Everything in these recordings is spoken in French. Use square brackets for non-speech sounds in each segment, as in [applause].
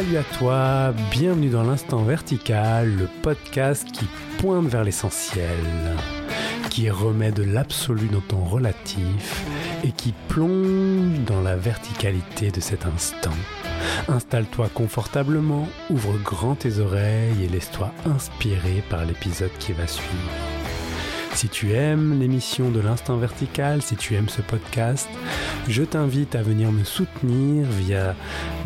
Salut à toi, bienvenue dans l'instant vertical, le podcast qui pointe vers l'essentiel, qui remet de l'absolu dans ton relatif et qui plonge dans la verticalité de cet instant. Installe-toi confortablement, ouvre grand tes oreilles et laisse-toi inspirer par l'épisode qui va suivre. Si tu aimes l'émission de l'Instant Vertical, si tu aimes ce podcast, je t'invite à venir me soutenir via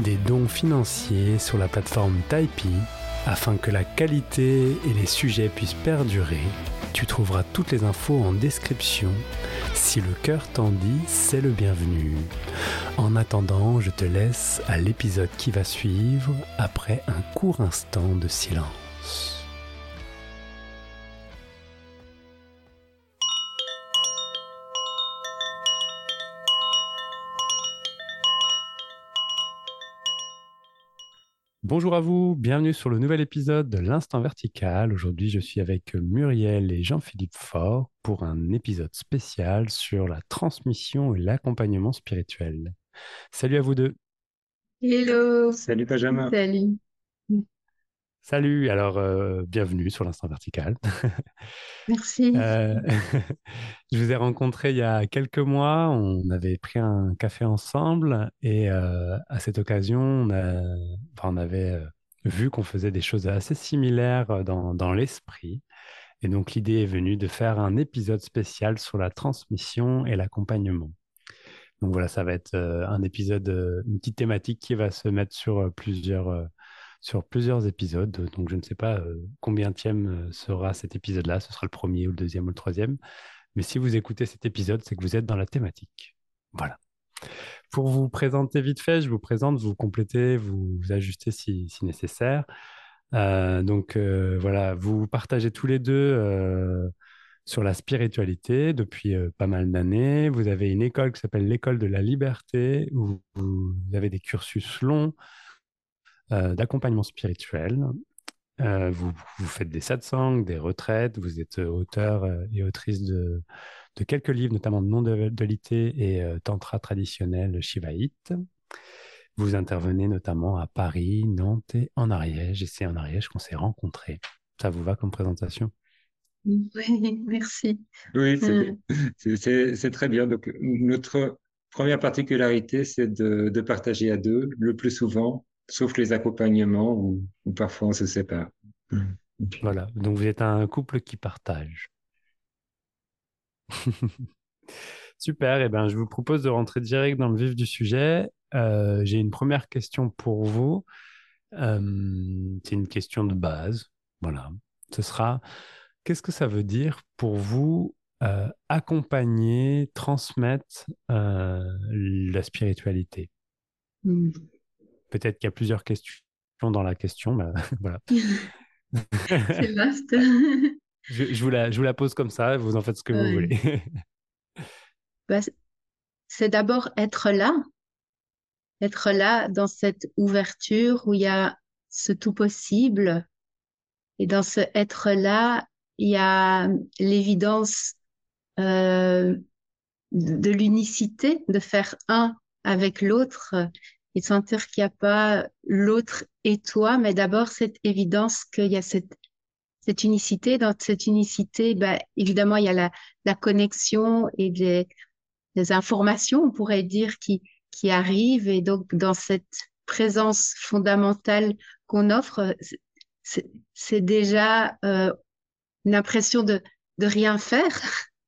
des dons financiers sur la plateforme Tipeee afin que la qualité et les sujets puissent perdurer. Tu trouveras toutes les infos en description. Si le cœur t'en dit, c'est le bienvenu. En attendant, je te laisse à l'épisode qui va suivre après un court instant de silence. Bonjour à vous, bienvenue sur le nouvel épisode de l'Instant Vertical. Aujourd'hui, je suis avec Muriel et Jean-Philippe Faure pour un épisode spécial sur la transmission et l'accompagnement spirituel. Salut à vous deux. Hello. Salut Benjamin. Salut. Salut, alors euh, bienvenue sur l'instant vertical. [laughs] Merci. Euh, [laughs] je vous ai rencontré il y a quelques mois, on avait pris un café ensemble et euh, à cette occasion, on, on avait vu qu'on faisait des choses assez similaires dans, dans l'esprit. Et donc l'idée est venue de faire un épisode spécial sur la transmission et l'accompagnement. Donc voilà, ça va être un épisode, une petite thématique qui va se mettre sur plusieurs sur plusieurs épisodes. Donc, je ne sais pas euh, combien tième euh, sera cet épisode-là. Ce sera le premier ou le deuxième ou le troisième. Mais si vous écoutez cet épisode, c'est que vous êtes dans la thématique. Voilà. Pour vous présenter vite fait, je vous présente, vous complétez, vous, ajustez si, nécessaire. Euh, donc voilà, vous partagez tous les deux sur la spiritualité depuis pas mal d'années. Vous avez une école qui s'appelle l'école de la liberté, où vous avez des cursus longs, d'accompagnement spirituel. Euh, vous, vous, faites des satsangs, des retraites, vous êtes auteur euh, et autrice de, de quelques livres, notamment de non-dualité et tantra traditionnel shivaïte. Vous intervenez notamment à Paris, Nantes et en Ariège. Et c'est en Ariège qu'on s'est rencontrés. Ça vous va comme présentation? Oui, [laughs] merci. Oui, c'est très bien. Donc, notre première particularité, c'est de, de, partager à deux, le plus souvent, sauf les accompagnements où, parfois on se sépare. Voilà, donc vous êtes un couple qui partage. [laughs] Super, et eh ben, je vous propose de rentrer direct dans le vif du sujet. Euh, j'ai une première question pour vous. Euh, c'est une question de base. Voilà. Ce sera, qu'est-ce que ça veut dire pour vous euh, accompagner, transmettre la spiritualité? Hmm. Peut-être qu'il y a plusieurs questions dans la question, [laughs] voilà. [laughs] C'est vaste. [laughs] je, vous la, je vous la pose comme ça, vous en faites ce que vous voulez. Bah, c'est d'abord être là, être là dans cette ouverture où il y a ce tout possible. Et dans ce être là, il y a l'évidence euh, de l'unicité, de faire un avec l'autre et de sentir qu'il n'y a pas l'autre et toi, mais d'abord cette évidence qu'il y a cette, cette unicité. Dans cette unicité, ben, évidemment, il y a la, la connexion et des, des informations, on pourrait dire, qui, qui arrivent. Et donc, dans cette présence fondamentale qu'on offre, c'est déjà euh, une impression de, de rien faire.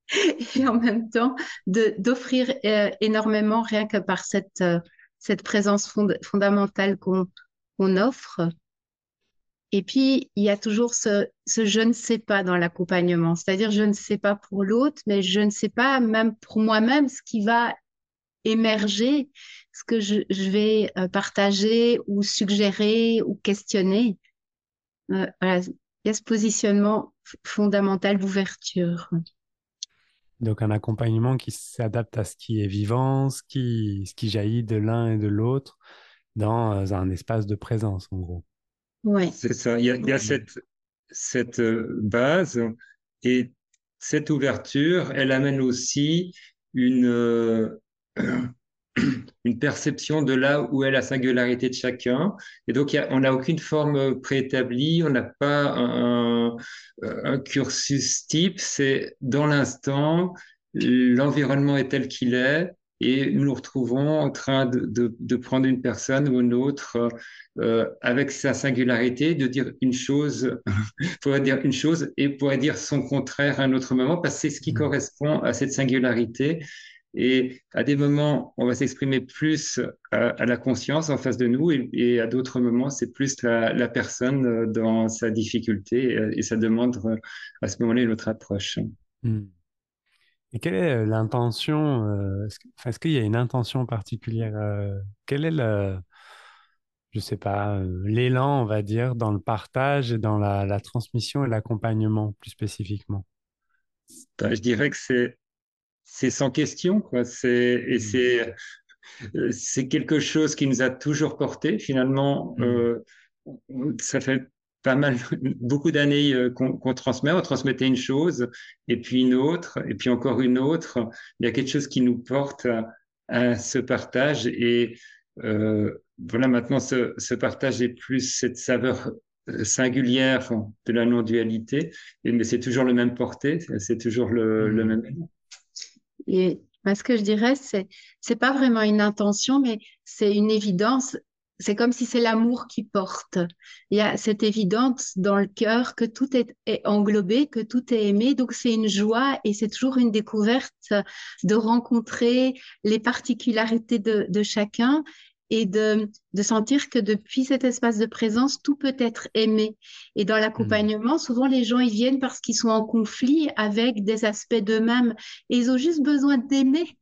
[laughs] et en même temps d'offrir euh, énormément rien que par cette euh, cette présence fondamentale qu'on offre. Et puis, il y a toujours ce, je ne sais pas dans l'accompagnement, c'est-à-dire je ne sais pas pour l'autre, mais je ne sais pas même pour moi-même ce qui va émerger, ce que je, vais euh, partager ou suggérer ou questionner. Euh, il y a ce positionnement fondamental d'ouverture. Donc un accompagnement qui s'adapte à ce qui est vivant, ce qui, ce qui jaillit de l'un et de l'autre dans euh, un espace de présence, en gros. Oui. C'est ça. Il y a, il y a cette, cette euh, base et cette ouverture, elle amène aussi une, euh, [clears throat] une perception de là où est la singularité de chacun. Et donc, on n'a aucune forme préétablie, on n'a pas un, un, cursus type, c'est dans l'instant, l'environnement est tel qu'il est, et nous nous retrouvons en train de, de, de prendre une personne ou une autre euh, avec sa singularité, de dire une chose, [laughs] pourrait dire une chose et pourrait dire son contraire à un autre moment, parce que c'est ce qui mmh. correspond à cette singularité. Et à des moments, on va s'exprimer plus à, la conscience en face de nous, et, à d'autres moments, c'est plus la, la, personne euh, dans sa difficulté, et, ça demande euh, à ce moment-là une autre approche. Mmh. Et quelle est euh, l'intention euh, Est-ce qu'il y a une intention particulière euh, Quel est le, je sais pas, l'élan, on va dire, dans le partage et dans la, transmission et l'accompagnement, plus spécifiquement? Ben, Je dirais que c'est c'est sans question, quoi. C'est et mmh. c'est c'est quelque chose qui nous a toujours porté. Finalement, mmh. ça fait pas mal, [laughs] beaucoup d'années euh, qu'on transmet. On transmettait une chose, et puis une autre, et puis encore une autre. Il y a quelque chose qui nous porte à, ce partage. Et euh, voilà, maintenant, ce, ce, partage est plus cette saveur euh, singulière de la non-dualité, mais c'est toujours le même porté, c'est toujours le, le, mmh. même. Et ce que je dirais, c'est c'est pas vraiment une intention, mais c'est une évidence c'est comme si c'est l'amour qui porte. Il y a cette évidence dans le cœur que tout est, englobé, que tout est aimé. Donc c'est une joie et c'est toujours une découverte de rencontrer les particularités de, chacun et de, de, sentir que depuis cet espace de présence, tout peut être aimé. Et dans l'accompagnement, souvent les gens, ils viennent parce qu'ils sont en conflit avec des aspects d'eux-mêmes et ils ont juste besoin d'aimer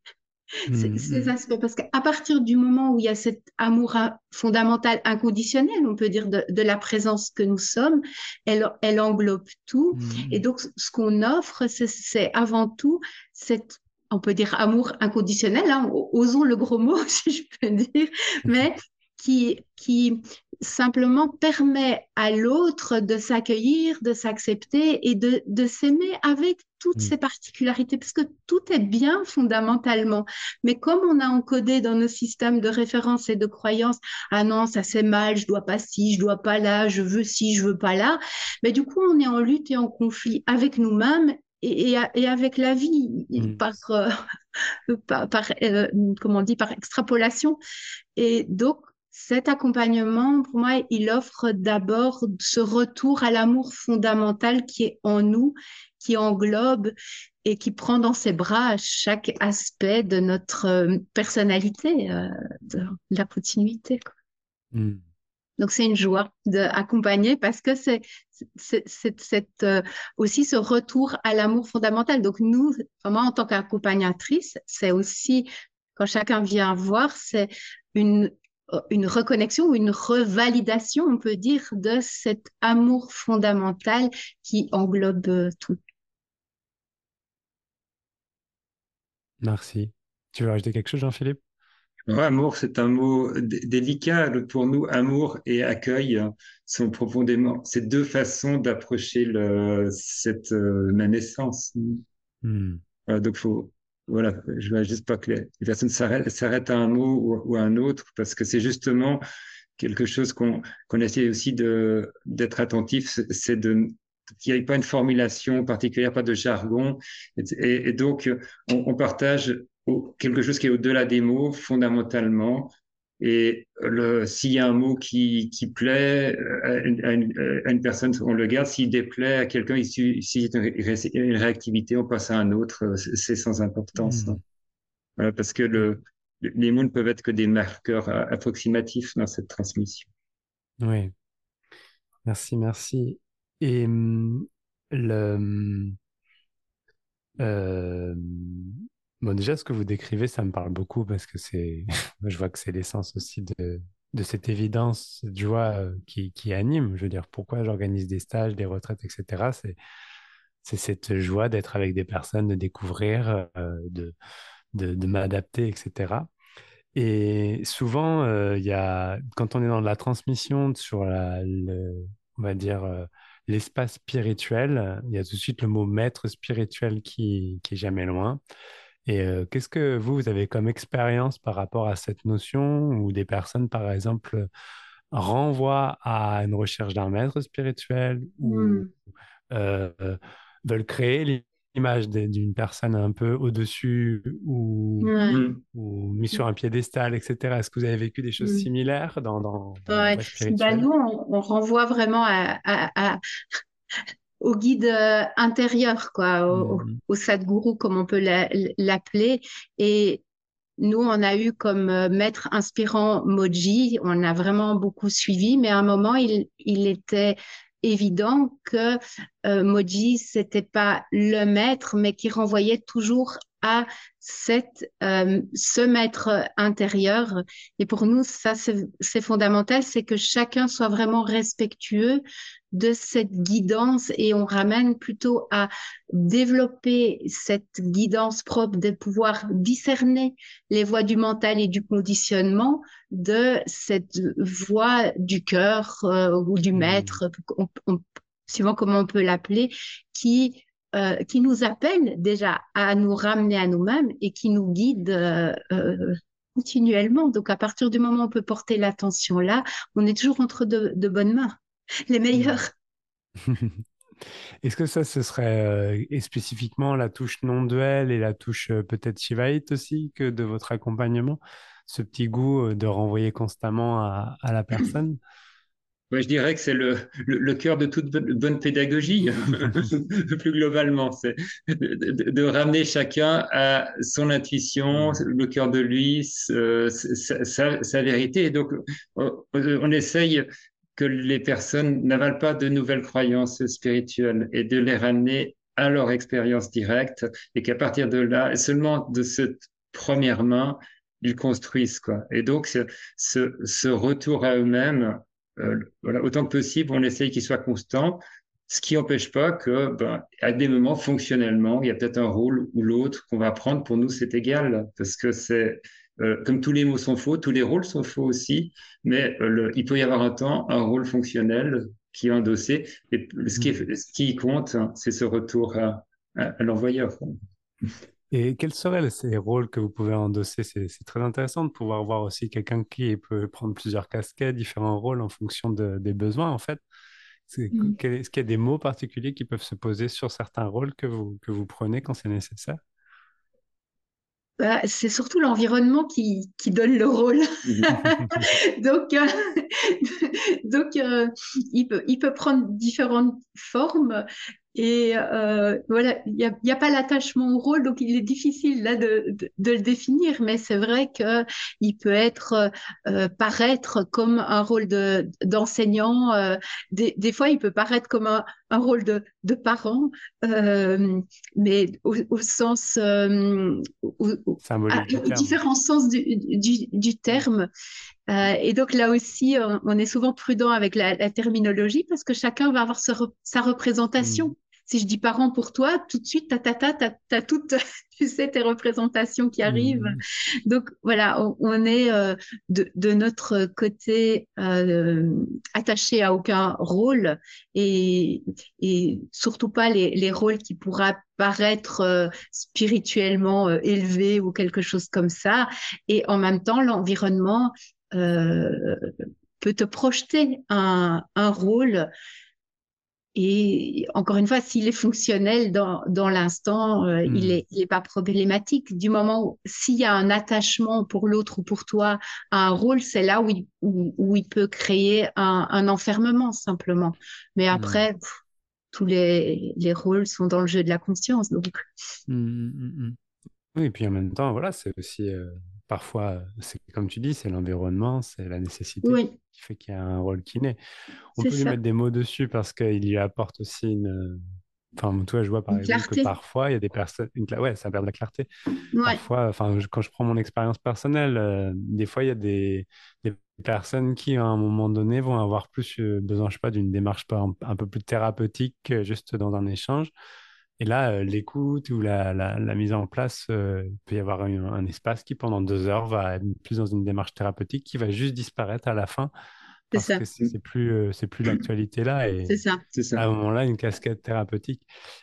[laughs] Mmh, ces mmh. aspects. Parce qu'à partir du moment où il y a cet amour fondamental, inconditionnel, on peut dire, de, la présence que nous sommes, elle, elle englobe tout. Mmh. Et donc, ce qu'on offre, c'est avant tout cette on peut dire amour inconditionnel, hein, osons le gros mot [laughs] si je peux dire, mais qui, qui simplement permet à l'autre de s'accueillir, de s'accepter et de, de s'aimer avec toutes ses particularités, parce que tout est bien fondamentalement. Mais comme on a encodé dans nos systèmes de référence et de croyances, ah non, ça c'est mal, je dois pas ci, je dois pas là, je veux ci, je veux pas là, mais du coup on est en lutte et en conflit avec nous-mêmes et, et, avec la vie mmh. par, euh, [laughs] par, par euh, comment on dit, par extrapolation. Et donc, cet accompagnement, pour moi, il offre d'abord ce retour à l'amour fondamental qui est en nous, qui englobe et qui prend dans ses bras chaque aspect de notre euh, personnalité, euh, de la continuité. Hmm. Donc c'est une joie d'accompagner parce que c'est euh, aussi ce retour à l'amour fondamental. Donc nous, moi en tant qu'accompagnatrice, c'est aussi quand chacun vient voir, c'est une une reconnexion ou une revalidation, on peut dire, de cet amour fondamental qui englobe euh, tout. Merci. Tu veux rajouter quelque chose, Jean-Philippe? Amour, c'est un mot délicat. Pour nous, amour et accueil sont profondément, c'est deux façons d'approcher cette euh, même essence. Hmm. donc, faut, voilà, je veux juste pas que les, personnes s'arrêtent à un mot ou, à un autre, parce que c'est justement quelque chose qu'on qu'on essaie aussi de d'être attentif, c'est de qu'il n'y ait pas une formulation particulière, pas de jargon, et, donc on, on, partage quelque chose qui est au-delà des mots fondamentalement, et s'il y a un mot qui, qui plaît à une, personne, on le garde. S'il déplaît à quelqu'un, s'il y a une réactivité, on passe à un autre. C'est sans importance. Mmh. Voilà, parce que le, les mots ne peuvent être que des marqueurs approximatifs dans cette transmission. Oui. Merci, merci. Et mmh, le, euh, Bon, déjà, ce que vous décrivez, ça me parle beaucoup parce que c'est, [laughs] je vois que c'est l'essence aussi de, de cette évidence, cette joie euh, qui, anime. Je veux dire, pourquoi j'organise des stages, des retraites, etc. C'est, c'est cette joie d'être avec des personnes, de découvrir, euh, de, de, m'adapter, etc. Et souvent, euh, y a, quand on est dans la transmission sur le, on va dire, l'espace spirituel, il y a tout de suite le mot maître spirituel qui, qui est jamais loin. Et qu'est-ce que vous, vous avez comme expérience par rapport à cette notion où des personnes, par exemple, renvoient à une recherche d'un maître spirituel ou hmm. veulent créer l'image d'une personne un peu au-dessus ou, ou mis sur un piédestal, etc. Est-ce que vous avez vécu des choses similaires dans, dans, dans bah, Nous, on, renvoie vraiment à au guide euh, intérieur, quoi, au, mmh. au, sadguru, comme on peut l'appeler. Et nous, on a eu comme euh, maître inspirant Moji. On a vraiment beaucoup suivi, mais à un moment, il, il était évident que euh, Moji, c'était pas le maître, mais qui renvoyait toujours à cette, euh, ce maître intérieur. Et pour nous, ça, c'est fondamental, c'est que chacun soit vraiment respectueux de cette guidance et on ramène plutôt à développer cette guidance propre de pouvoir discerner les voies du mental et du conditionnement de cette voie du cœur euh, ou du mmh. maître, suivant comment on peut l'appeler, qui euh, qui nous appelle déjà à nous ramener à nous-mêmes et qui nous guide euh, euh, continuellement. Donc à partir du moment où on peut porter l'attention là, on est toujours entre de, bonnes mains, les meilleures. [laughs] Est-ce que ça, ce serait spécifiquement la touche non-duel et la touche peut-être shivaïte aussi que de votre accompagnement, ce petit goût de renvoyer constamment à la [clears throat] personne? Je dirais que c'est le, cœur de toute bonne pédagogie, [laughs] plus globalement. C'est de, ramener chacun à son intuition, le cœur de lui, sa, vérité. Et donc, on, essaye que les personnes n'avalent pas de nouvelles croyances spirituelles et de les ramener à leur expérience directe et qu'à partir de là, seulement de cette première main, ils construisent quoi. Et donc ce retour à eux-mêmes euh, voilà, autant que possible, on essaye qu'il soit constant, ce qui n'empêche pas que, ben, à des moments, fonctionnellement, il y a peut-être un rôle ou l'autre qu'on va prendre. Pour nous, c'est égal, parce que c'est, euh, comme tous les mots sont faux, tous les rôles sont faux aussi, mais euh, il peut y avoir un temps, un rôle fonctionnel qui est endossé, et ce qui, est, ce qui compte, hein, c'est ce retour à, à l'envoyeur. Et quels seraient ces rôles que vous pouvez endosser? C'est très intéressant de pouvoir voir aussi quelqu'un qui peut prendre plusieurs casquettes, différents rôles en fonction des besoins, en fait. Mmh. Est-ce qu'il y a des mots particuliers qui peuvent se poser sur certains rôles que vous, que vous prenez quand c'est nécessaire? Bah, c'est surtout l'environnement qui, qui, donne le rôle. [laughs] [laughs] donc, euh, [laughs] donc euh, il, peut, il peut prendre différentes formes. Et euh, voilà, il n'y a, y a, pas l'attachement au rôle, donc il est difficile là de, de, de le définir, mais c'est vrai que il peut être euh, paraître comme un rôle de d'enseignant. Euh, des, des, fois, il peut paraître comme un, un rôle de, de parent, euh, mais au, au sens, euh, au, au, différents sens du, du, du terme. Euh, et donc là aussi, on, est souvent prudent avec la, la, terminologie parce que chacun va avoir sa représentation. Mmh si je dis parent pour toi, tout de suite, ta ta ta, t'as as toutes, [laughs] tu sais, tes représentations qui arrivent. Mmh. Donc voilà, on, est euh, de, de, notre côté euh, attaché à aucun rôle et, et surtout pas les, les rôles qui pourraient paraître euh, spirituellement euh, élevés ou quelque chose comme ça. Et en même temps, l'environnement peut te projeter un, un rôle et encore une fois, s'il est fonctionnel dans, dans l'instant, euh, il n'est hmm. est pas problématique. Du moment où s'il y a un attachement pour l'autre ou pour toi à un rôle, c'est là où il, où, il peut créer un, un, enfermement simplement. Mais hmm. après, tous les, les rôles sont dans le jeu de la conscience. Donc. Hmm, oui, et puis en même temps, voilà, c'est aussi euh, parfois, c'est comme tu dis, c'est l'environnement, c'est la nécessité qui fait qu'il y a un rôle qui naît. On peut lui mettre des mots dessus parce qu'il lui apporte aussi une. Enfin, toi, je vois par exemple que parfois, il y a des personnes. Une... Ouais, ça perd de la clarté. Parfois, enfin, quand je prends mon expérience personnelle, euh, des fois, il y a des... des, personnes qui, à un moment donné, vont avoir plus besoin, je sais pas, d'une démarche un peu plus thérapeutique, juste dans un échange. Et là, euh, l'écoute ou la, mise en place, euh, il peut y avoir un, espace qui, pendant deux heures, va être plus dans une démarche thérapeutique qui va juste disparaître à la fin parce que c'est plus, euh, c'est plus l'actualité là. Et c'est ça. À un moment-là, une casquette thérapeutique.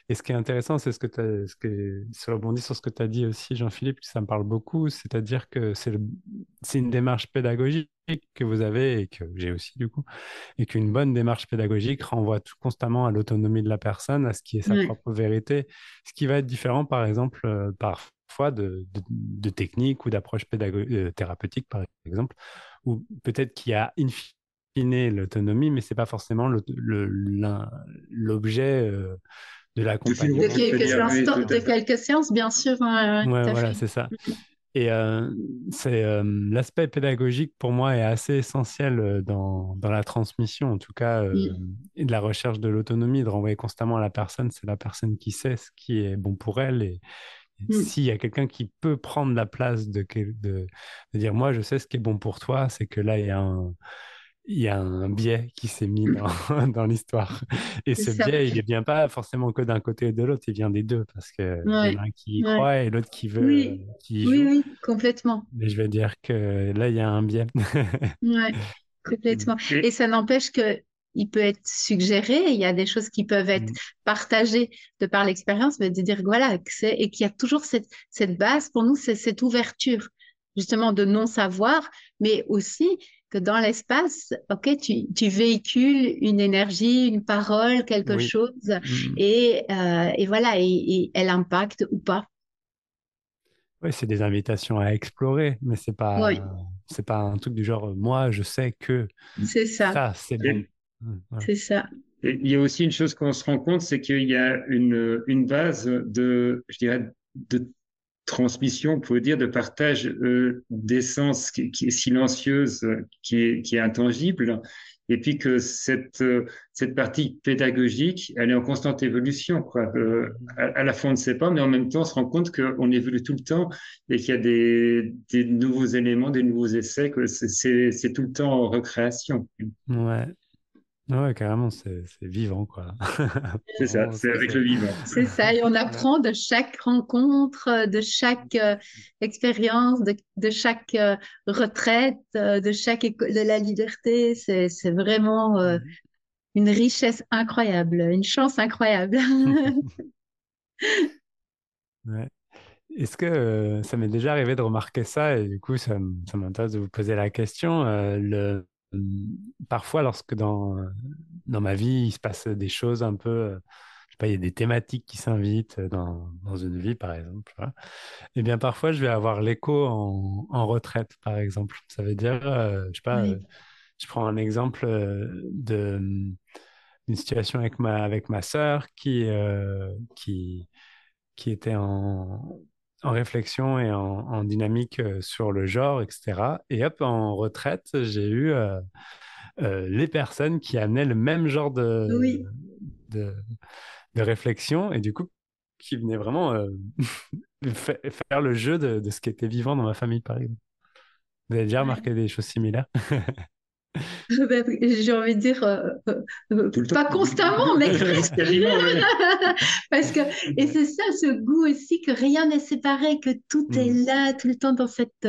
Et ce qui est intéressant, c'est ce que tu as, ce que, se rebondit sur ce que tu as dit aussi, Jean-Philippe, que ça me parle beaucoup, c'est-à-dire que c'est, c'est une démarche pédagogique que vous avez et que j'ai aussi du coup, et qu'une bonne démarche pédagogique renvoie tout constamment à l'autonomie de la personne, à ce qui est sa propre vérité, ce qui va être différent, par exemple, euh, parfois de, de, techniques ou d'approches euh, thérapeutiques, par exemple, ou peut-être qu'il y a in l'autonomie, mais c'est pas forcément l'objet euh, de l'accompagnement. De, quelques, de quelques séances, bien sûr. ouais, voilà, c'est ça. Mm. Et euh, c'est euh, l'aspect pédagogique pour moi est assez essentiel dans, dans la transmission, en tout cas, et de la recherche de l'autonomie, de renvoyer constamment à la personne. C'est la personne qui sait ce qui est bon pour elle et, mm. S'il y a quelqu'un qui peut prendre la place de, de, de, dire moi je sais ce qui est bon pour toi, c'est que là il y a un, il y a un biais qui s'est mis dans, [laughs] dans l'histoire. Et ce biais, il ne vient pas forcément que d'un côté ou de l'autre, il vient des deux, parce qu'il y en a un qui y croit et l'autre qui veut. Oui. Qui oui, oui, complètement. Mais je vais dire que là, il y a un biais. oui, [laughs] complètement. Et ça n'empêche que il peut être suggéré, il y a des choses qui peuvent être mmh. partagées de par l'expérience, mais de dire voilà, et qu'il y a toujours cette, cette base, pour nous, c'est cette ouverture, justement, de non-savoir, mais aussi que dans l'espace, ok, tu, tu, véhicules une énergie, une parole, quelque chose, mm. et, euh, et, voilà, et, elle impacte ou pas. Oui, c'est des invitations à explorer, mais c'est pas, c'est pas un truc du genre, moi, je sais que. C'est ça. Ça, c'est bon. C'est ça. il y a aussi une chose qu'on se rend compte, c'est qu'il y a une, une base de, je dirais, de transmission, on peut dire, de partage euh, d'essence qui, est silencieuse, qui est, qui est intangible, et puis que cette, euh, cette partie pédagogique, elle est en constante évolution. Euh, à, la fois, on ne sait pas, mais en même temps, on se rend compte qu'on évolue tout le temps et qu'il y a des, des, nouveaux éléments, des nouveaux essais, que c'est tout le temps en recréation. Ouais, Ouais, carrément, c'est vivant, quoi. [laughs] c'est ça, c'est avec le vivant. C'est ça, et on apprend de chaque rencontre, de chaque euh, expérience, de, de, chaque euh, retraite, euh, de chaque école de la liberté. C'est vraiment mhm. une richesse incroyable, une chance incroyable. [laughs] ouais. Est-ce que ça m'est déjà arrivé de remarquer ça et du coup, ça, ça m'intéresse de vous poser la question. le parfois, lorsque dans, dans ma vie, il se passe des choses un peu, je sais pas, il y a des thématiques qui s'invitent dans, dans, une vie, par exemple, et eh bien parfois, je vais avoir l'écho en, en, retraite, par exemple. Ça veut dire, euh, je sais pas, euh, je prends un exemple de d'une situation avec ma, avec ma sœur qui, qui, qui était en, en réflexion et en, dynamique euh, sur le genre, etc. Et hop, en retraite, j'ai eu euh, euh, les personnes qui amenaient le même genre de, de, réflexion et du coup, qui venaient vraiment [laughs] faire le jeu de, de, ce qui était vivant dans ma famille, par exemple. Vous avez déjà remarqué des choses similaires? [laughs] j'ai envie de dire, euh, euh, euh, pas constamment, mais [laughs] [laughs] Parce que, et c'est ça, ce goût aussi, que rien n'est séparé, que tout est mm. là, tout le temps dans cette,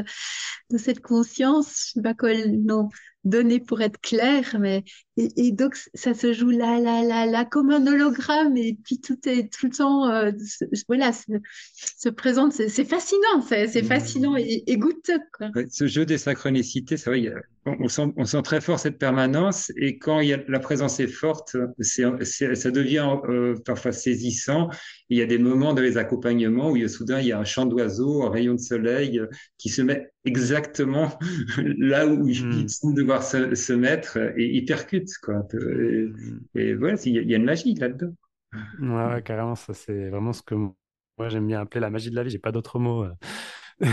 dans cette conscience, je sais pas quoi le nom donné pour être clair, mais et, donc ça se joue là, là, là, là, comme un hologramme, et puis tout est tout le temps, voilà, se, présente, c'est fascinant, c'est fascinant et, et goûteux. Quoi. ce jeu des synchronicités, c'est vrai, on sent, on sent très fort cette permanence et quand il y a, la présence est forte, ça devient euh, parfois saisissant. Il y a des moments dans les accompagnements où il y a, soudain il y a un chant d'oiseau, un rayon de soleil euh, qui se met exactement [laughs] là où il hmm. semble devoir se, se, mettre et il percute. Quoi. Et, voilà, il y, a, une magie là-dedans. Ouais, carrément, ça c'est vraiment ce que moi j'aime bien appeler la magie de la vie. J'ai pas d'autre mot. [laughs]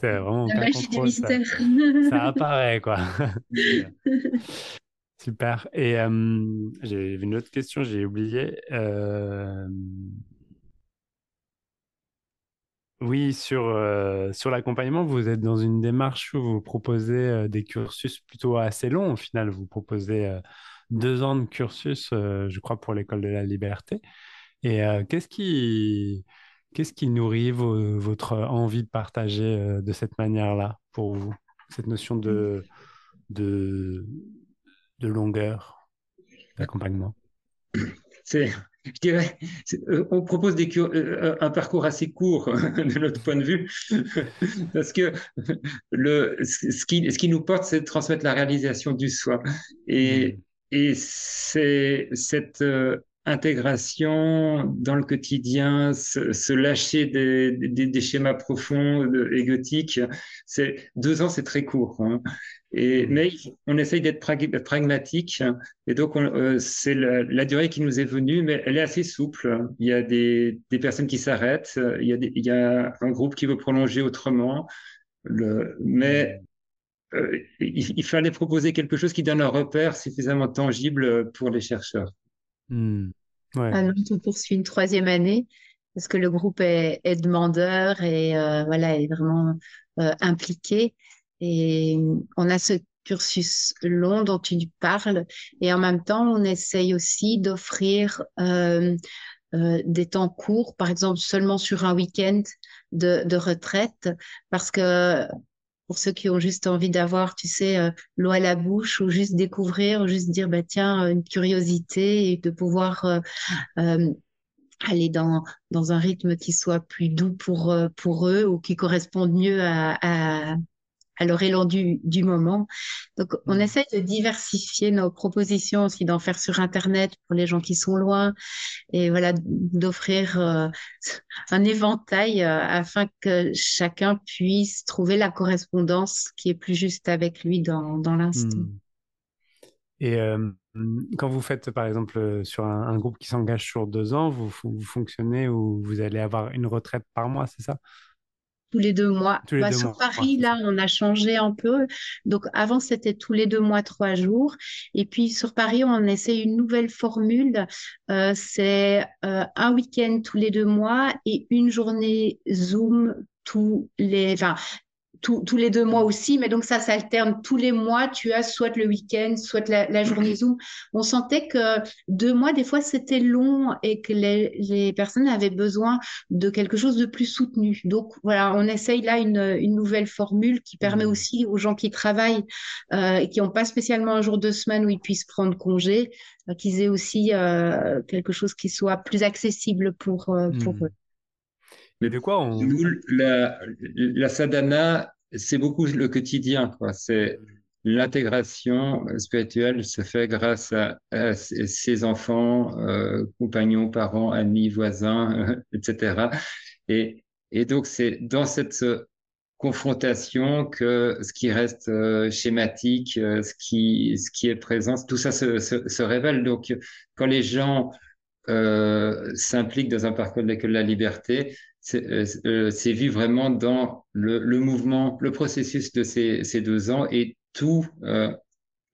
C'est vraiment La magie du mystère. Ça, apparaît, quoi. [laughs] [laughs] Super. Et euh, j'ai une autre question, j'ai oublié. Euh, oui, sur, euh, sur l'accompagnement, vous êtes dans une démarche où vous proposez des cursus plutôt assez longs. Au final, vous proposez deux ans de cursus, je crois, pour l'école de la liberté. Et qu'est-ce qui Qu'est-ce qui nourrit votre envie de partager euh, de cette manière-là pour vous Cette notion de, de, de longueur d'accompagnement? C'est, je dirais, euh, on propose des, euh, un parcours assez court [laughs] de notre point de vue, [laughs] parce que le, ce, qui, ce qui nous porte, c'est de transmettre la réalisation du soi. Et, mmh. et c'est cette intégration dans le quotidien, se, lâcher des, des, schémas profonds de, égotiques. C'est deux ans, c'est très court. Hein. Et, mmh. mais on essaye d'être pragmatique. Et donc, euh, c'est la, durée qui nous est venue, mais elle est assez souple. Il y a des, des personnes qui s'arrêtent. Il, y a il y a un groupe qui veut prolonger autrement. Le, mais euh, il, fallait proposer quelque chose qui donne un repère suffisamment tangible pour les chercheurs. Mmh. Ouais. Ah on poursuit une troisième année parce que le groupe est, demandeur et euh, voilà est vraiment euh, impliqué. Et on a ce cursus long dont tu parles et en même temps on essaye aussi d'offrir euh des temps courts, par exemple seulement sur un week-end de, de retraite, parce que pour ceux qui ont juste envie d'avoir, tu sais, euh, l'eau à la bouche ou juste découvrir, ou juste dire, bah, tiens, une curiosité et de pouvoir euh, euh, aller dans, dans un rythme qui soit plus doux pour, pour eux ou qui corresponde mieux à, à, à leur élan du, du moment. Donc, on mmh. essaie de diversifier nos propositions aussi, d'en faire sur Internet pour les gens qui sont loin et voilà, d'offrir euh, un éventail euh, afin que chacun puisse trouver la correspondance qui est plus juste avec lui dans, dans l'instant. Mmh. Et euh, quand vous faites, par exemple, sur un, groupe qui s'engage sur deux ans, vous, vous fonctionnez ou vous allez avoir une retraite par mois, c'est ça? Tous les deux mois. Bah, sur Paris, là, on a changé un peu. Donc, avant, c'était tous les deux mois, trois jours. Et puis, sur Paris, on essaie une nouvelle formule. Euh, c'est euh, un week-end tous les deux mois et une journée Zoom tous les, enfin, tous les deux mois aussi, mais donc ça s'alterne tous les mois. Tu as soit le week-end, soit la, journée Zoom. On sentait que deux mois, des fois, c'était long et que les, les, personnes avaient besoin de quelque chose de plus soutenu. Donc voilà, on essaye là une, une nouvelle formule qui permet mmh. aussi aux gens qui travaillent euh, et qui n'ont pas spécialement un jour de semaine où ils puissent prendre congé, euh, qu'ils aient aussi euh, quelque chose qui soit plus accessible pour, pour mmh. eux. Mais de quoi on... Nous, la, la sadhana, c'est beaucoup le quotidien, quoi. C'est l'intégration spirituelle se fait grâce à, ses enfants, euh, compagnons, parents, amis, voisins, [laughs] etc. Et, et donc, c'est dans cette confrontation que ce qui reste euh, schématique, euh, ce qui ce qui est présent, tout ça se, se, révèle. Donc, quand les gens euh, s'impliquent dans un parcours de de la liberté, euh, euh, c'est vu vraiment dans le, mouvement, le processus de ces, deux ans et tout euh,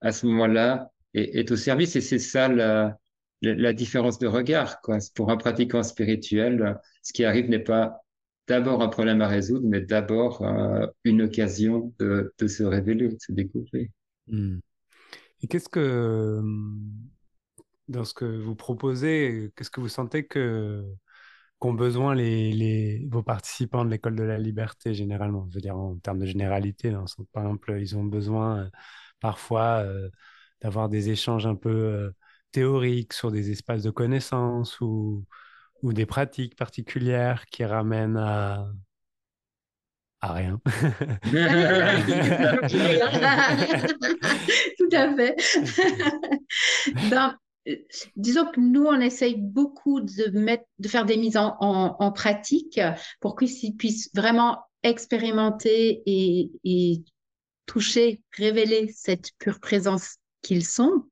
à ce moment-là est, au service et c'est ça la, différence de regard. Quoi. Pour un pratiquant spirituel, ce qui arrive n'est pas d'abord un problème à résoudre, mais d'abord euh, une occasion de, de, se révéler, de se découvrir. Hmm. Et qu'est-ce que, dans ce que vous proposez, qu'est-ce que vous sentez que qu'ont besoin les, les, vos participants de l'école de la liberté généralement Je veux dire en termes de généralité, dans par exemple, ils ont besoin euh, parfois euh, d'avoir des échanges un peu euh, théoriques sur des espaces de connaissances ou, ou des pratiques particulières qui ramènent à, à rien. [laughs] Tout à fait. [laughs] [laughs] disons que nous, on essaye beaucoup de, mettre, de faire des mises en, en, pratique pour qu'ils puissent vraiment expérimenter et, et toucher, révéler cette pure présence qu'ils sont.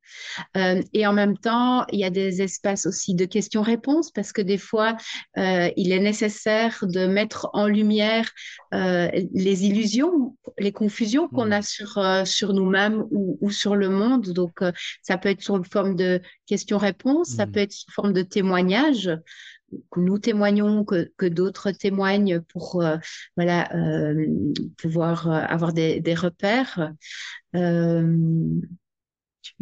Euh, et en même temps, il y a des espaces aussi de questions-réponses parce que des fois, euh, il est nécessaire de mettre en lumière euh, les illusions, les confusions qu'on mmh. a sur, sur nous-mêmes ou, ou, sur le monde. Donc, ça peut être sous forme de questions-réponses, ça mmh. peut être sous forme de témoignages que nous témoignons, que, que d'autres témoignent pour euh, voilà euh, pouvoir avoir des, des repères. Euh,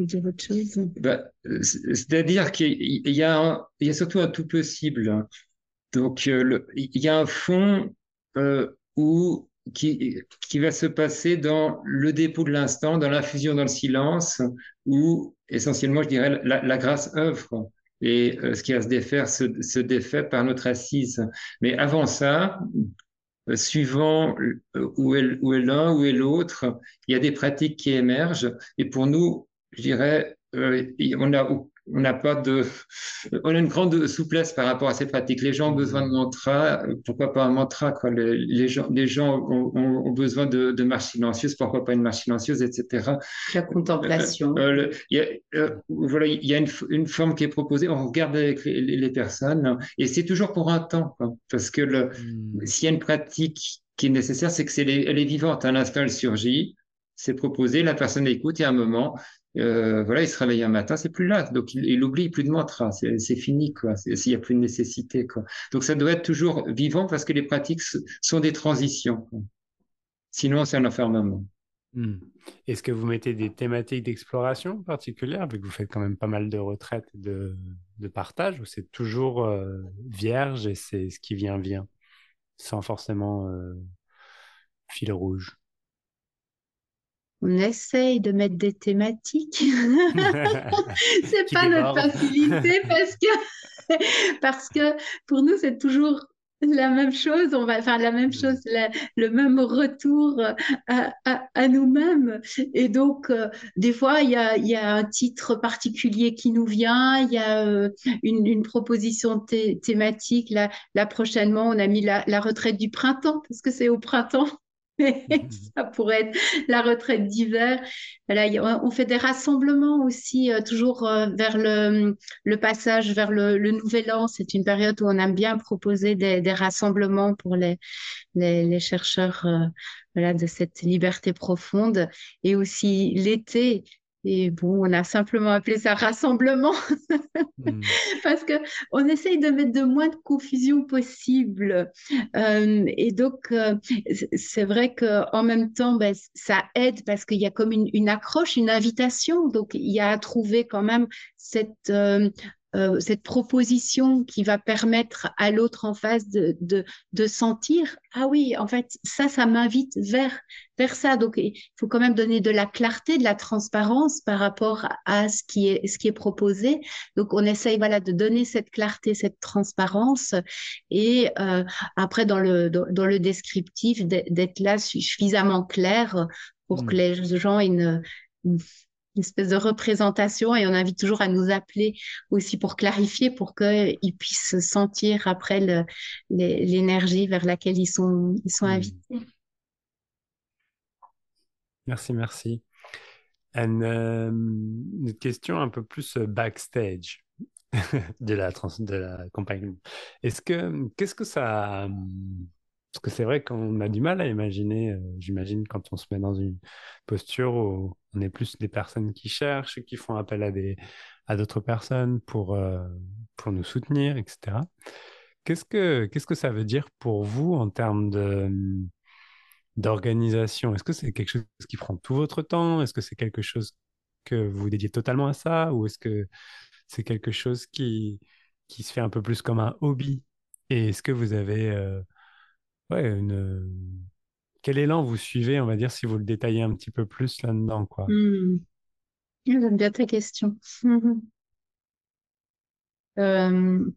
dire autre chose? Bah, C'est-à-dire qu'il y, a surtout un tout possible. Donc, euh, il y a un fond euh, où qui, qui va se passer dans le dépôt de l'instant, dans l'infusion dans le silence, où essentiellement, je dirais, la, grâce œuvre et euh, ce qui va se défaire se, se défait par notre assise. Mais avant ça, suivant où est l'un, où est l'autre, il y a des pratiques qui émergent. Et pour nous, je dirais, on a on n'a pas de, [laughs] on a une grande souplesse par rapport à ces pratiques. Les gens ont besoin de mantra, pourquoi pas un mantra quoi. Les, les gens, les gens ont, ont besoin de, de marche silencieuse, pourquoi pas une marche silencieuse, etc. La contemplation. Euh, euh, il y a, euh, voilà, il y a une, une, forme qui est proposée. On regarde avec les, les personnes et c'est toujours pour un temps, quoi, parce que le, hmm. s'il y a une pratique qui est nécessaire, c'est que c'est elle est vivante. Un instant, elle surgit c'est proposé, la personne écoute et à un moment, euh, voilà, il se réveille un matin, c'est plus là, donc il, il oublie plus de mantra, c'est fini quoi, s'il y a plus de nécessité quoi. Donc ça doit être toujours vivant parce que les pratiques sont des transitions. Sinon c'est un enfermement. Hmm. Est-ce que vous mettez des thématiques d'exploration particulières, vu que vous faites quand même pas mal de retraites et de, de partage, ou c'est toujours euh, vierge et c'est ce qui vient vient, sans forcément euh, fil rouge? On essaye de mettre des thématiques. [laughs] c'est pas notre facilité parce que, [laughs] parce que pour nous, c'est toujours la même chose, on va faire la même mm. chose, le même retour à, à, nous-mêmes. Et donc, euh, des fois, il y a, y a, un titre particulier qui nous vient, il y a euh, une, une, proposition thématique. Là, là, prochainement, on a mis la, la retraite du printemps, parce que c'est au printemps [laughs] ça pourrait être la retraite d'hiver. on fait des rassemblements aussi, euh, toujours euh, vers le, passage vers le, Nouvel An. C'est une période où on aime bien proposer des, rassemblements pour les, chercheurs euh, voilà, de cette liberté profonde. Et aussi l'été, et bon, on a simplement appelé ça rassemblement hmm. [laughs] parce que on essaye de mettre de moins de confusion possible. Euh, et donc, euh, c'est vrai que en même temps, ben, ça aide parce qu'il y a comme une, une, accroche, une invitation. Donc, il y a à trouver quand même cette euh, euh, cette proposition qui va permettre à l'autre en face de, de, de, sentir ah oui en fait ça ça m'invite vers vers ça. Donc il faut quand même donner de la clarté de la transparence par rapport à ce qui est ce qui est proposé. Donc on essaye voilà de donner cette clarté cette transparence. Et euh, après dans le dans, dans le descriptif d'être là suffisamment clair pour mmh. que les gens aient une, une une espèce de représentation et on invite toujours à nous appeler aussi pour clarifier, pour qu'ils puissent sentir après l'énergie vers laquelle ils sont, ils sont mmh. invités. Merci, merci. Une, euh, une, question un peu plus euh, backstage [laughs] de la, de la compagnie. Est-ce que, qu'est-ce que ça, parce que c'est vrai qu'on a du mal à imaginer, euh, j'imagine, quand on se met dans une posture où on est plus des personnes qui cherchent, qui font appel à, des, à d'autres personnes pour, euh, pour nous soutenir, etc. Qu'est-ce que, qu'est-ce que ça veut dire pour vous en termes de, d'organisation? Est-ce que c'est quelque chose qui prend tout votre temps? Est-ce que c'est quelque chose que vous dédiez totalement à ça? Ou est-ce que c'est quelque chose qui, qui se fait un peu plus comme un hobby? Et est-ce que vous avez... Euh, une... quel élan vous suivez, on va dire, si vous le détaillez un petit peu plus là-dedans, quoi? Mmh. J'aime bien ta question. [laughs] euh,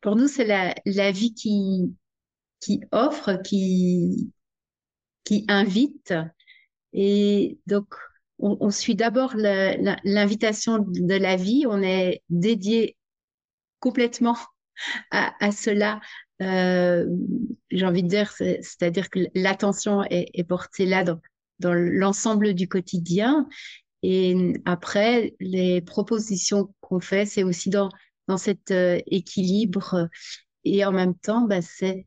pour nous, c'est la, vie qui, offre, qui, invite. Et donc, on, suit d'abord l'invitation de la vie. On est dédié complètement [laughs] à cela, euh, j'ai envie de dire, c'est-à-dire que l'attention est, est, portée là dans, dans l'ensemble du quotidien. Et après, les propositions qu'on fait, c'est aussi dans, dans cet euh, équilibre. Et en même temps, bah, c'est,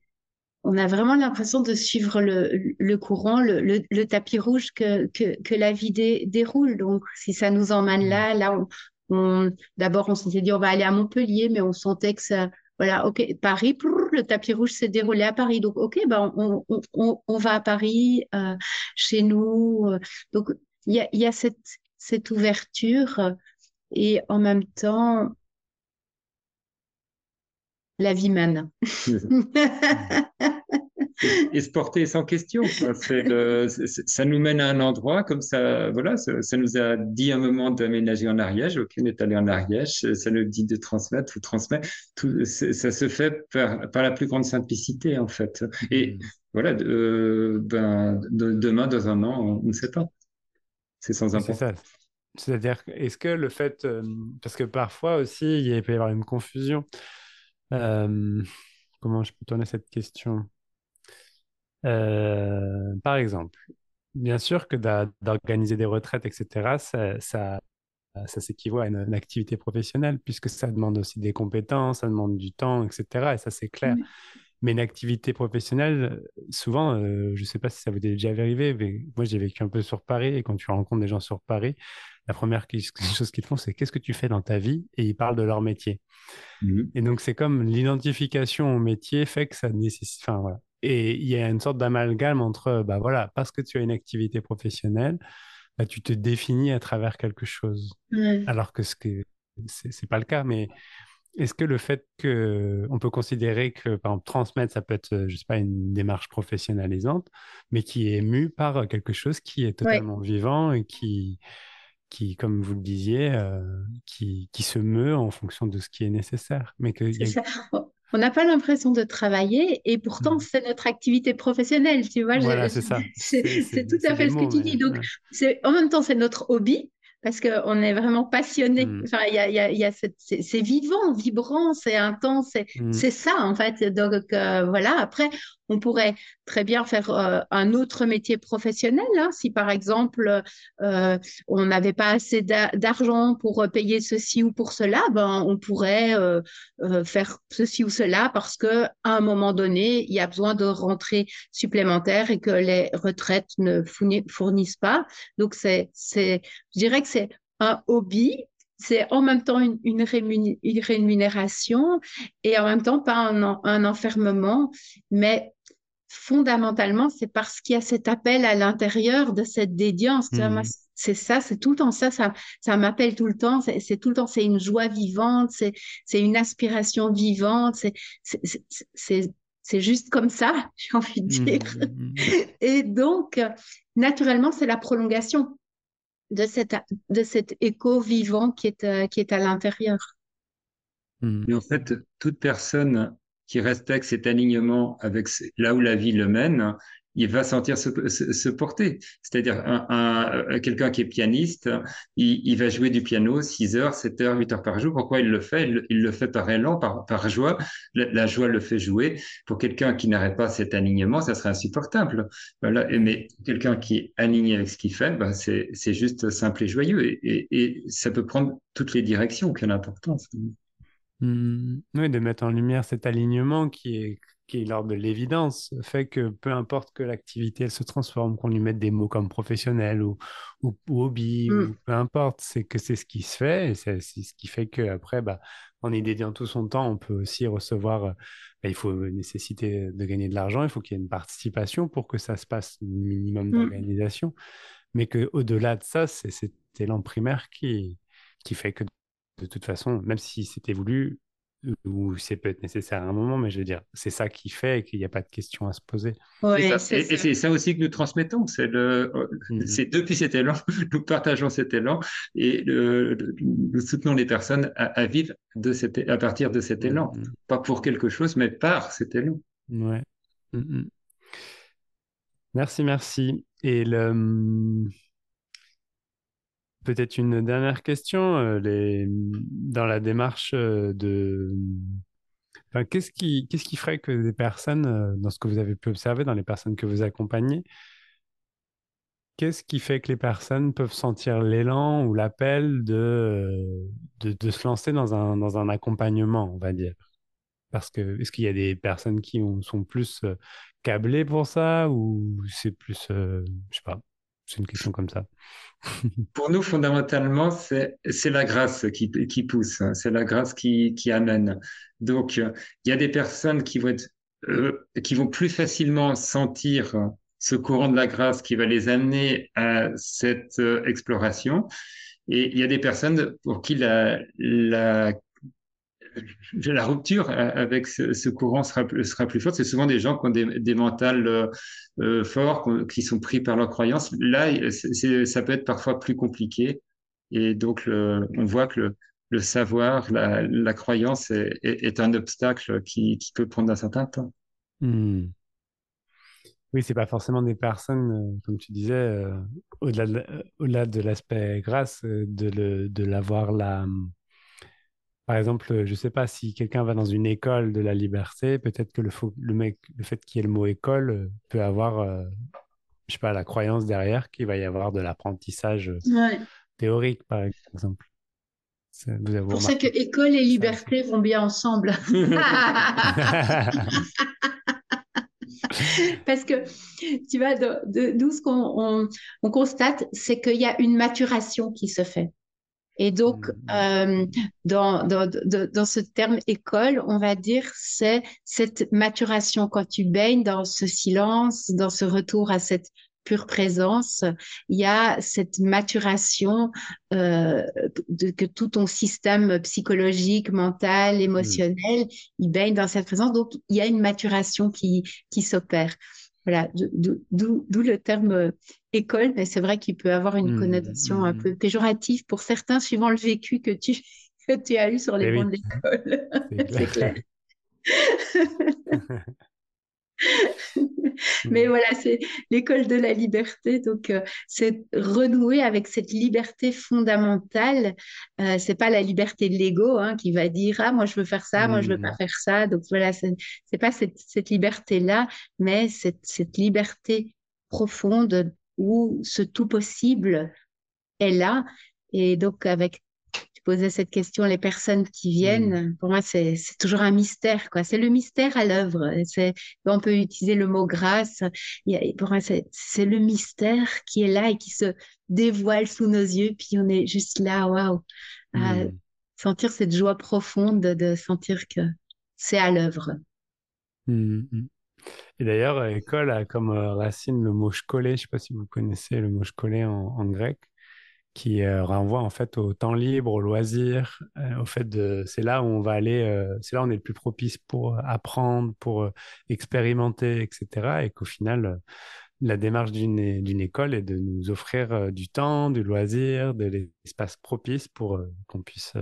on a vraiment l'impression de suivre le, le courant, le, le, le, tapis rouge que, que, que la vie dé, déroule. Donc, si ça nous emmène là, là, on, on d'abord, on s'était dit, on va aller à Montpellier, mais on sentait que ça, voilà, ok, Paris, le tapis rouge s'est déroulé à Paris. Donc, ok, ben, on, va à Paris, euh, chez nous. Euh. donc, il y a, cette ouverture euh, et en même temps, la vie mène. et, se porter sans question. Le, ça nous mène à un endroit comme ça. Voilà, ça, nous a dit un moment d'aménager en Ariège. Aucun n'est allé en Ariège. Ça nous dit de transmettre ou transmettre. Tout, ça se fait par, par, la plus grande simplicité en fait. Et mm. voilà, de, ben, demain, dans un an, on ne sait pas. C'est sans importance. C'est-à-dire, est-ce que le fait, euh, parce que parfois aussi, il peut y avoir une confusion. Euh, [laughs] comment je peux tourner cette question? Euh, Par exemple, bien sûr que d'organiser des retraites, etc., ça, ça, ça s'équivaut à une, activité professionnelle, puisque ça demande aussi des compétences, ça demande du temps, etc., et ça, c'est clair. Mais une activité professionnelle, souvent, je ne sais pas si ça vous est déjà arrivé, mais moi j'ai vécu un peu sur Paris, et quand tu rencontres des gens sur Paris, la première [laughs] chose qu'ils font, c'est qu'est-ce que tu fais dans ta vie? Et ils parlent de leur métier. Mmh. Et donc, c'est comme l'identification au métier fait que ça nécessite. Enfin, voilà. Et il y a une sorte d'amalgame entre, bah voilà, parce que tu as une activité professionnelle, bah, tu te définis à travers quelque chose. Alors que ce que c'est pas le cas. Mais est-ce que le fait que on peut considérer que, par exemple, transmettre, ça peut être, je sais pas, une démarche professionnalisante, mais qui est émue par quelque chose qui est totalement vivant et qui, qui, comme vous le disiez, euh, qui, qui, se meut en fonction de ce qui est nécessaire. Mais que On n'a pas l'impression de travailler et pourtant mmh. c'est notre activité professionnelle, tu vois. Voilà, c'est ça. [laughs] C'est tout à fait ce que tu dis. Donc, en même temps, c'est notre hobby, parce qu'on est vraiment passionné. Mm. Enfin, il y a, y a, y a c'est vivant, vibrant, c'est intense, c'est ça en fait. Donc euh, voilà. Après, on pourrait très bien faire euh, un autre métier professionnel. Hein. Si par exemple euh, on n'avait pas assez d'argent pour payer ceci ou pour cela, ben on pourrait faire ceci ou cela parce que à un moment donné, il y a besoin de rentrées supplémentaires et que les retraites ne fournissent pas. Donc c'est, je dirais que c'est un hobby, c'est en même temps une, rémunération et en même temps pas un, enfermement, mais fondamentalement, c'est parce qu'il y a cet appel à l'intérieur de cette dédiance. Mmh. C'est ça, c'est tout le temps ça, ça, ça m'appelle tout le temps, c'est tout le temps, c'est une joie vivante, c'est une aspiration vivante, c'est juste comme ça, [laughs] j'ai envie de mmh, dire. Mmh, et donc, naturellement, c'est la prolongation de, cette, de cet écho vivant qui est, euh, qui est à l'intérieur. Mais en fait, toute personne qui respecte cet alignement avec là où la vie le mène, il va sentir se, porter. C'est-à-dire un, un, quelqu'un qui est pianiste, il, va jouer du piano 6 heures, 7 heures, 8 heures par jour. Pourquoi il le fait? Il, le fait par élan, par, par joie. La, joie le fait jouer. Pour quelqu'un qui n'aurait pas cet alignement, ça serait insupportable. Mais quelqu'un qui est aligné avec ce qu'il fait, ben c'est juste simple et joyeux. Et, et, ça peut prendre toutes les directions qui ont l'importance. Mmh. oui, de mettre en lumière cet alignement qui est qui est l'ordre de l'évidence, fait que peu importe que l'activité elle se transforme, qu'on lui mette des mots comme professionnel ou, ou, hobby, ou mm. peu importe, c'est que c'est ce qui se fait et c'est ce qui fait qu'après, bah, en y dédiant tout son temps, on peut aussi recevoir, euh, bah, il faut nécessiter de gagner de l'argent, il faut qu'il y ait une participation pour que ça se passe, minimum mm. d'organisation, mais qu'au-delà de ça, c'est cet élan primaire qui, qui fait que de toute façon, même si c'était voulu, ou c'est peut-être nécessaire à un moment, mais je veux dire, c'est ça qui fait qu'il n'y a pas de questions à se poser. et c'est ça aussi que nous transmettons. C'est le, mmh c'est depuis cet élan, [laughs] nous partageons cet élan et nous soutenons les personnes à, vivre de cet, à partir de cet élan, mmh pas pour quelque chose, mais par cet élan. Ouais. Mmh merci, merci. Et le, Peut-être une dernière question. Euh. Dans la démarche euh, de... Qu'est-ce qui, qu'est-ce qui ferait que des personnes, euh, dans ce que vous avez pu observer, dans les personnes que vous accompagnez, qu'est-ce qui fait que les personnes peuvent sentir l'élan ou l'appel de, de, se lancer dans un, dans un accompagnement, on va dire? Parce que est-ce qu'il y a des personnes qui sont plus câblées pour ça ou c'est plus, je sais pas, c'est une question comme ça. [laughs] Pour nous, fondamentalement, c'est la grâce qui, qui pousse, hein. c'est la grâce qui, qui amène. Donc, il y a des personnes qui vont, être, euh, qui vont plus facilement sentir ce courant de la grâce qui va les amener à cette euh, exploration. Et il y a des personnes pour qui la, la la rupture avec ce, courant sera, plus forte. C'est souvent des gens qui ont des, des mentales forts, qui sont pris par leurs croyances. Là, ça peut être parfois plus compliqué. Et donc, on voit que le, savoir, la, croyance est, un obstacle qui, peut prendre un certain temps. Hmm. Oui, c'est pas forcément des personnes, euh, comme tu disais, euh, au-delà de, l'aspect grâce, euh, de, de l'avoir là. Par exemple, je sais pas si quelqu'un va dans une école de la liberté, peut-être que le, le, mec, le fait qu'il y ait le mot école peut avoir, je sais pas, la croyance derrière qu'il va y avoir de l'apprentissage théorique, par exemple. C'est pour ça que école et liberté vont bien ensemble. [laughs] [laughs] Parce que, tu vois, nous, ce qu'on on, constate, c'est qu'il y a une maturation qui se fait. Et donc, mmh. euh, dans, dans, dans, ce terme école, on va dire, c'est cette maturation quand tu baignes dans ce silence, dans ce retour à cette pure présence, il y a cette maturation euh, de, que tout ton système psychologique, mental, émotionnel, il baigne dans cette présence. Donc, il y a une maturation qui, qui s'opère. Voilà, d'où le terme école, mais c'est vrai qu'il peut avoir une mmh, connotation un mmh. peu péjorative pour certains, suivant le vécu que tu, que tu as eu sur les eh bancs de l'école. C'est [laughs] clair. [laughs] [laughs] [laughs] Mais mm. voilà, c'est l'école de la liberté. Donc, euh, c'est renouer avec cette liberté fondamentale. Euh, c'est pas la liberté de l'ego hein, qui va dire ah moi je veux faire ça, moi je veux pas mm. faire ça. Donc voilà, c'est pas cette, cette liberté là, mais cette, cette liberté profonde où ce tout possible est là. Et donc avec posais cette question, les personnes qui viennent, mm. pour moi, c'est toujours un mystère. quoi. C'est le mystère à l'œuvre. On peut utiliser le mot grâce. pour moi, c'est le mystère qui est là et qui se dévoile sous nos yeux. Puis on est juste là, waouh, à mm. sentir cette joie profonde de sentir que c'est à l'œuvre. Mm, et d'ailleurs, école a comme euh, racine le mot collé. Je ne sais pas si vous connaissez le mot collé en grec qui euh, renvoie en fait au temps libre, au loisir, euh, au fait de c'est là où on va aller, euh, c'est là où on est le plus propice pour apprendre, pour expérimenter, etc. Et qu'au final, la démarche d'une école est de nous offrir du temps, du loisir, de l'espace propice pour qu'on puisse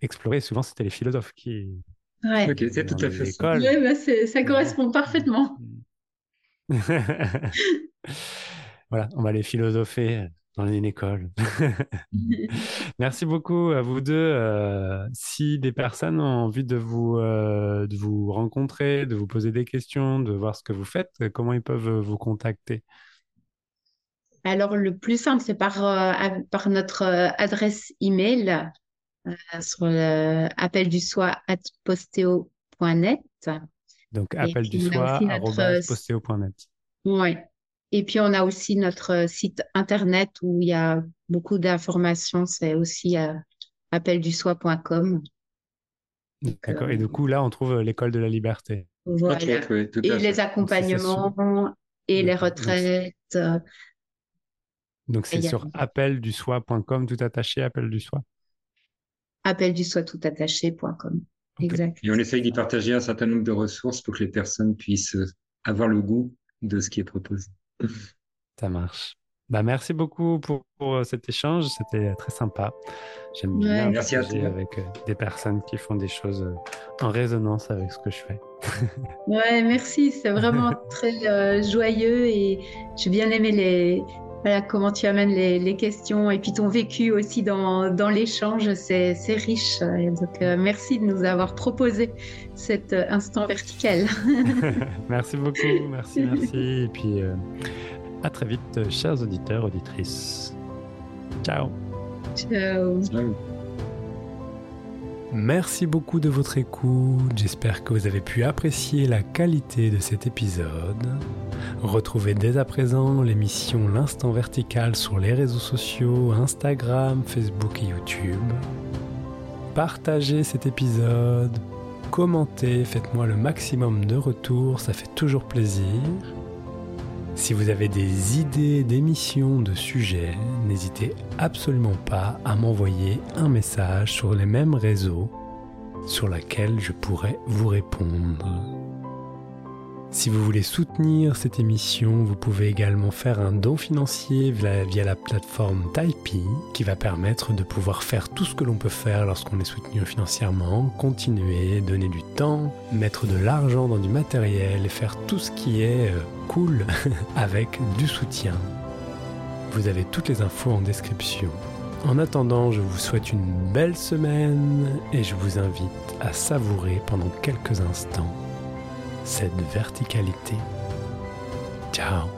explorer. Souvent, c'était les philosophes qui. Ouais. Ok, c'est tout à fait ça. Bah, ça correspond parfaitement. [laughs] voilà, on va les philosopher dans une école. [laughs] [laughs] Merci beaucoup à vous deux. Euh, si des personnes ont envie de vous, euh, de vous rencontrer, de vous poser des questions, de voir ce que vous faites, comment ils peuvent vous contacter? Alors, le plus simple, c'est par, euh, par notre adresse email sur appel du soir at postéo.net. Donc, appel du soir postéo.net. Oui. Et puis, on a aussi notre site internet où il y a beaucoup d'informations. C'est aussi euh, appeldusoi.com. D'accord. Et du coup, là, on trouve euh, l'école de la liberté. Voilà. et les accompagnements et les retraites. Donc, c'est sur appeldusoi.com, tout attaché, appel du soi. tout attaché.com. Exact. Et on essaye d'y partager un certain nombre de ressources pour que les personnes puissent avoir le goût de ce qui est proposé. Ça marche. Bah, merci beaucoup pour, euh, cet échange, c'était très sympa. J'aime bien merci avec euh, des personnes qui font des choses euh, en résonance avec ce que je fais. ouais, merci, c'est vraiment [laughs] très joyeux et j'ai bien aimé les, voilà, comment tu amènes les, questions et puis ton vécu aussi dans, dans l'échange, c'est riche. donc merci de nous avoir proposé cet instant vertical. [laughs] [laughs] merci beaucoup, merci, merci. Et puis à très vite, chers auditeurs, auditrices. Ciao. Ciao. Merci beaucoup de votre écoute. J'espère que vous avez pu apprécier la qualité de cet épisode. Retrouvez dès à présent l'émission L'Instant Vertical sur les réseaux sociaux Instagram, Facebook et YouTube. Partagez cet épisode, commentez, faites-moi le maximum de retours, ça fait toujours plaisir. Si vous avez des idées d'émissions, de sujets, n'hésitez absolument pas à m'envoyer un message sur les mêmes réseaux sur laquelle je pourrai vous répondre. Si vous voulez soutenir cette émission, vous pouvez également faire un don financier via, la plateforme Tipeee qui va permettre de pouvoir faire tout ce que l'on peut faire lorsqu'on est soutenu financièrement, continuer, donner du temps, mettre de l'argent dans du matériel et faire tout ce qui est euh, cool [laughs] avec du soutien. Vous avez toutes les infos en description. En attendant, je vous souhaite une belle semaine et je vous invite à savourer pendant quelques instants cette verticalité. Ciao